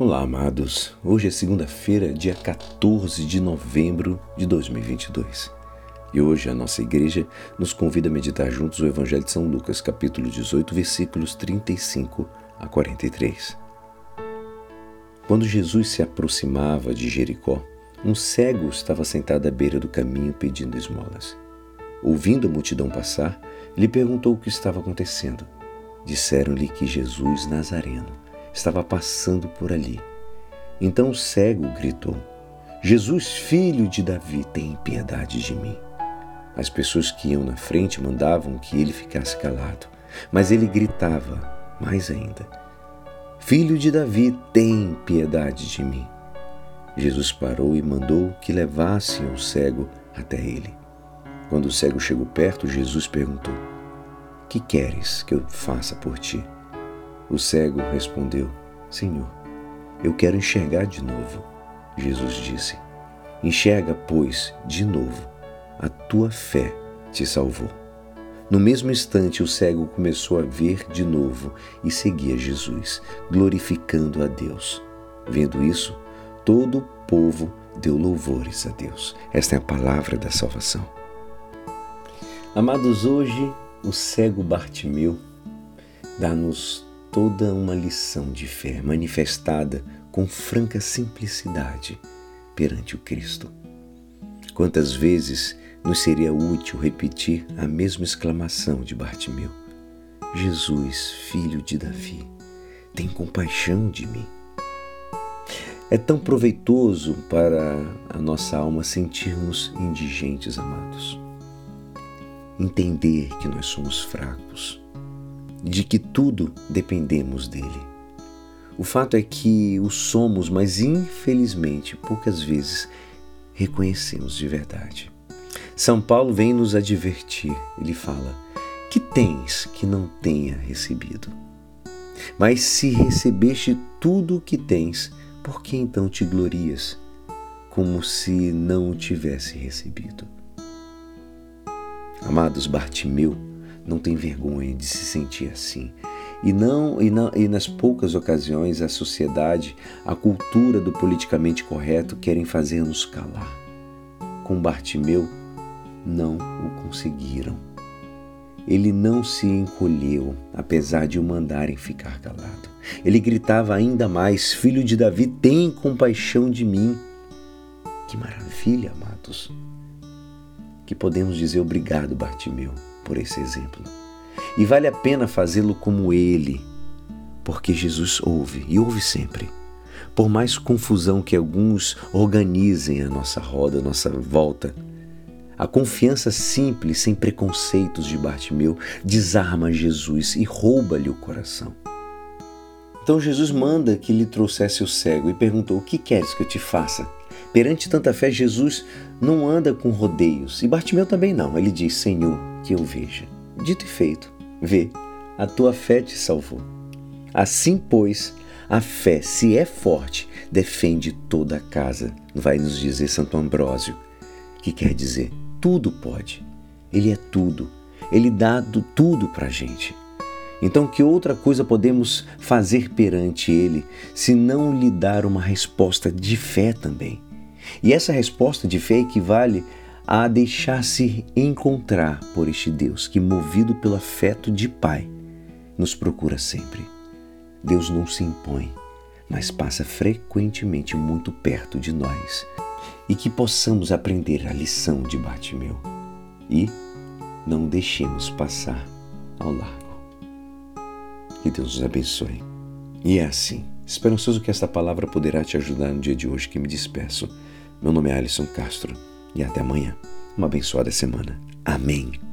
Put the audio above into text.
Olá, amados. Hoje é segunda-feira, dia 14 de novembro de 2022. E hoje a nossa igreja nos convida a meditar juntos o Evangelho de São Lucas, capítulo 18, versículos 35 a 43. Quando Jesus se aproximava de Jericó, um cego estava sentado à beira do caminho pedindo esmolas. Ouvindo a multidão passar, lhe perguntou o que estava acontecendo. Disseram-lhe que Jesus Nazareno estava passando por ali. Então o cego gritou: Jesus, filho de Davi, tem piedade de mim. As pessoas que iam na frente mandavam que ele ficasse calado, mas ele gritava mais ainda: Filho de Davi, tem piedade de mim. Jesus parou e mandou que levassem o cego até ele. Quando o cego chegou perto, Jesus perguntou: Que queres que eu faça por ti? O cego respondeu: Senhor, eu quero enxergar de novo. Jesus disse: Enxerga, pois, de novo. A tua fé te salvou. No mesmo instante, o cego começou a ver de novo e seguia Jesus, glorificando a Deus. Vendo isso, todo o povo deu louvores a Deus. Esta é a palavra da salvação. Amados, hoje o cego Bartimeu dá-nos toda uma lição de fé manifestada com franca simplicidade perante o Cristo. Quantas vezes nos seria útil repetir a mesma exclamação de Bartimeu: Jesus, filho de Davi, tem compaixão de mim. É tão proveitoso para a nossa alma sentirmos indigentes, amados. Entender que nós somos fracos, de que tudo dependemos dele. O fato é que o somos, mas infelizmente poucas vezes reconhecemos de verdade. São Paulo vem nos advertir. Ele fala: Que tens que não tenha recebido? Mas se recebeste tudo o que tens, por que então te glorias, como se não o tivesse recebido? Amados, Bartimeu não tem vergonha de se sentir assim. E não, e não e nas poucas ocasiões a sociedade, a cultura do politicamente correto querem fazer-nos calar. Com Bartimeu não o conseguiram. Ele não se encolheu, apesar de o mandarem ficar calado. Ele gritava ainda mais: Filho de Davi, tem compaixão de mim. Que maravilha, amados! Que podemos dizer obrigado, Bartimeu por esse exemplo. E vale a pena fazê-lo como ele, porque Jesus ouve e ouve sempre. Por mais confusão que alguns organizem a nossa roda, a nossa volta, a confiança simples, sem preconceitos de Bartimeu, desarma Jesus e rouba-lhe o coração. Então Jesus manda que lhe trouxesse o cego e perguntou: O que queres que eu te faça? Perante tanta fé, Jesus não anda com rodeios. E Bartimeu também não. Ele diz: Senhor, que eu veja. Dito e feito, vê, a tua fé te salvou. Assim, pois, a fé, se é forte, defende toda a casa, vai nos dizer Santo Ambrósio, que quer dizer tudo pode. Ele é tudo. Ele dá tudo para a gente. Então, que outra coisa podemos fazer perante Ele se não lhe dar uma resposta de fé também? E essa resposta de fé equivale a deixar-se encontrar por este Deus que, movido pelo afeto de Pai, nos procura sempre. Deus não se impõe, mas passa frequentemente muito perto de nós e que possamos aprender a lição de Bartimeu e não deixemos passar ao largo. Que Deus nos abençoe. E é assim, esperançoso que esta palavra poderá te ajudar no dia de hoje que me despeço. Meu nome é Alisson Castro e até amanhã. Uma abençoada semana. Amém.